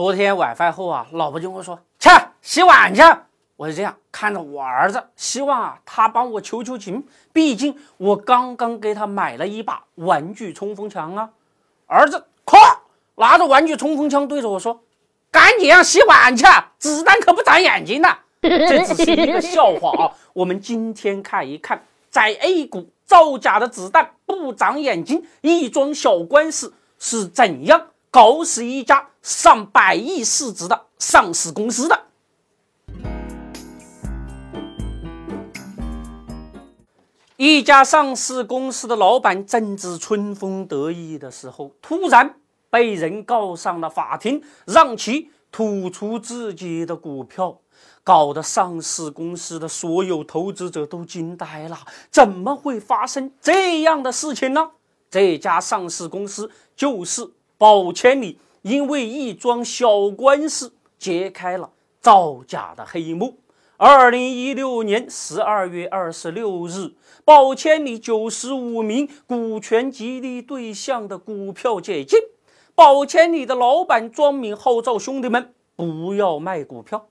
昨天晚饭后啊，老婆就跟我说：“去洗碗去。”我是这样看着我儿子，希望啊他帮我求求情，毕竟我刚刚给他买了一把玩具冲锋枪啊。儿子咵拿着玩具冲锋枪对着我说：“赶紧洗碗去，子弹可不长眼睛的。”这只是一个笑话啊。我们今天看一看，在 A 股造假的子弹不长眼睛，一桩小官司是怎样搞死一家上百亿市值的上市公司的。一家上市公司的老板正值春风得意的时候，突然被人告上了法庭，让其吐出自己的股票，搞得上市公司的所有投资者都惊呆了。怎么会发生这样的事情呢？这家上市公司就是宝千里，因为一桩小官司揭开了造假的黑幕。二零一六年十二月二十六日，宝千里九十五名股权激励对象的股票解禁。宝千里的老板庄敏号召兄弟们不要卖股票。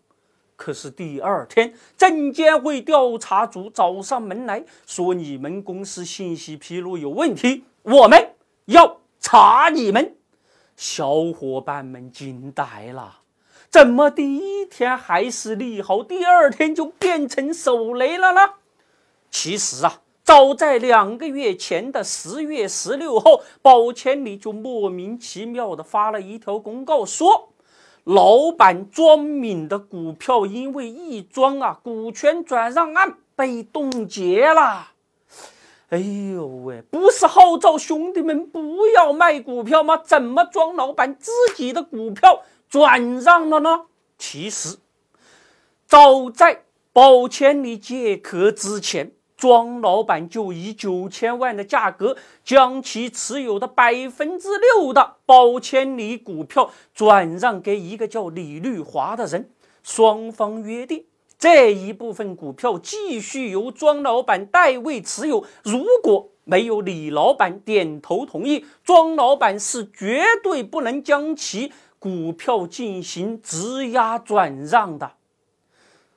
可是第二天，证监会调查组找上门来说：“你们公司信息披露有问题，我们要查你们。”小伙伴们惊呆了。怎么第一天还是利好，第二天就变成手雷了呢？其实啊，早在两个月前的十月十六号，宝千里就莫名其妙的发了一条公告，说老板庄敏的股票因为一桩啊股权转让案被冻结了。哎呦喂，不是号召兄弟们不要卖股票吗？怎么庄老板自己的股票？转让了呢？其实，早在宝千里借壳之前，庄老板就以九千万的价格将其持有的百分之六的宝千里股票转让给一个叫李绿华的人。双方约定，这一部分股票继续由庄老板代位持有。如果没有李老板点头同意，庄老板是绝对不能将其。股票进行质押转让的，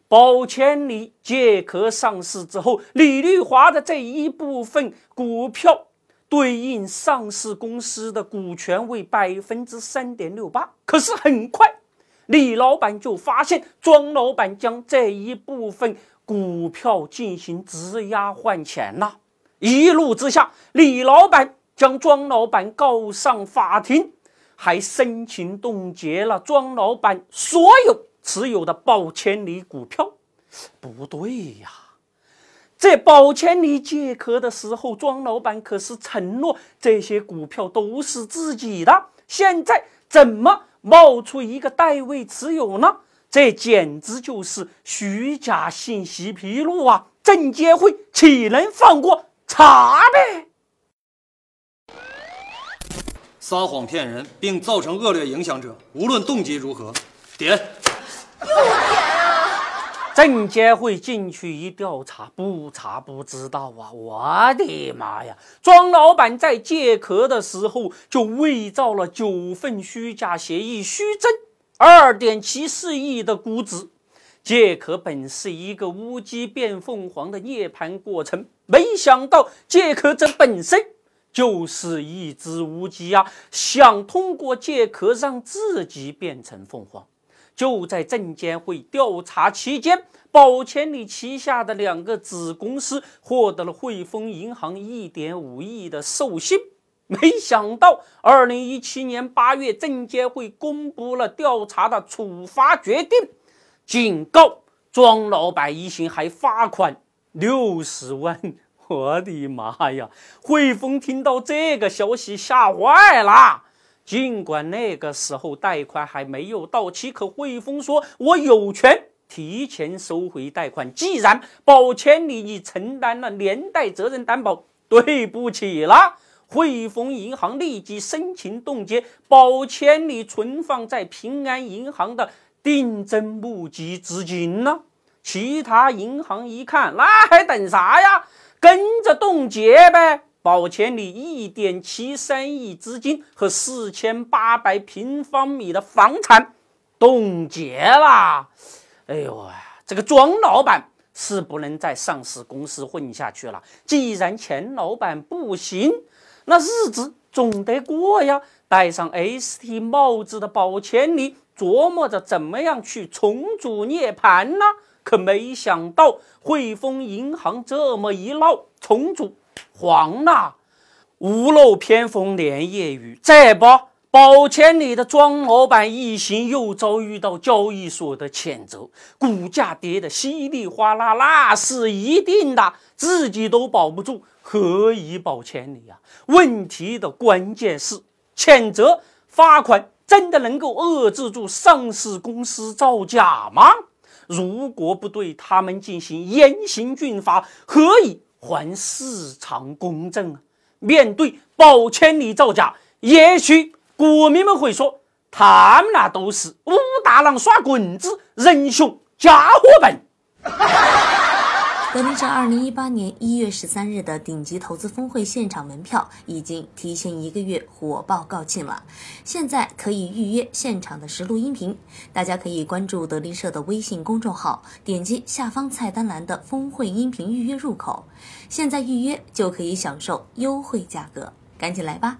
宝千里借壳上市之后，李绿华的这一部分股票对应上市公司的股权为百分之三点六八。可是很快，李老板就发现庄老板将这一部分股票进行质押换钱了。一怒之下，李老板将庄老板告上法庭。还申请冻结了庄老板所有持有的宝千里股票，不对呀！在宝千里借壳的时候，庄老板可是承诺这些股票都是自己的，现在怎么冒出一个代位持有呢？这简直就是虚假信息披露啊！证监会岂能放过？查呗！撒谎骗人，并造成恶劣影响者，无论动机如何，点。证监会进去一调查，不查不知道啊！我的妈呀！庄老板在借壳的时候就伪造了九份虚假协议，虚增二点七四亿的估值。借壳本是一个乌鸡变凤凰的涅槃过程，没想到借壳者本身。就是一只乌鸡啊，想通过借壳让自己变成凤凰。就在证监会调查期间，宝千里旗下的两个子公司获得了汇丰银行一点五亿的授信。没想到，二零一七年八月，证监会公布了调查的处罚决定，警告庄老板一行，还罚款六十万。我的妈呀！汇丰听到这个消息吓坏了。尽管那个时候贷款还没有到期，可汇丰说：“我有权提前收回贷款。既然宝千里你承担了连带责任担保，对不起了。”汇丰银行立即申请冻结宝千里存放在平安银行的定增募集资金呢。其他银行一看，那还等啥呀？跟着冻结呗！宝千里一点七三亿资金和四千八百平方米的房产冻结啦！哎呦，这个庄老板是不能在上市公司混下去了。既然钱老板不行，那日子总得过呀。戴上 ST 帽子的宝千里琢磨着怎么样去重组涅槃呢？可没想到汇丰银行这么一闹，重组黄了。屋漏偏逢连夜雨，这不宝千里的庄老板一行又遭遇到交易所的谴责，股价跌得稀里哗啦，那是一定的，自己都保不住，何以保千里呀？问题的关键是。谴责罚款真的能够遏制住上市公司造假吗？如果不对他们进行严刑峻法，何以还市场公正啊？面对保千里造假，也许股民们会说，他们那都是武大郎耍棍子，人熊家伙笨。德林社二零一八年一月十三日的顶级投资峰会现场门票已经提前一个月火爆告罄了，现在可以预约现场的实录音频。大家可以关注德林社的微信公众号，点击下方菜单栏的峰会音频预约入口，现在预约就可以享受优惠价格，赶紧来吧！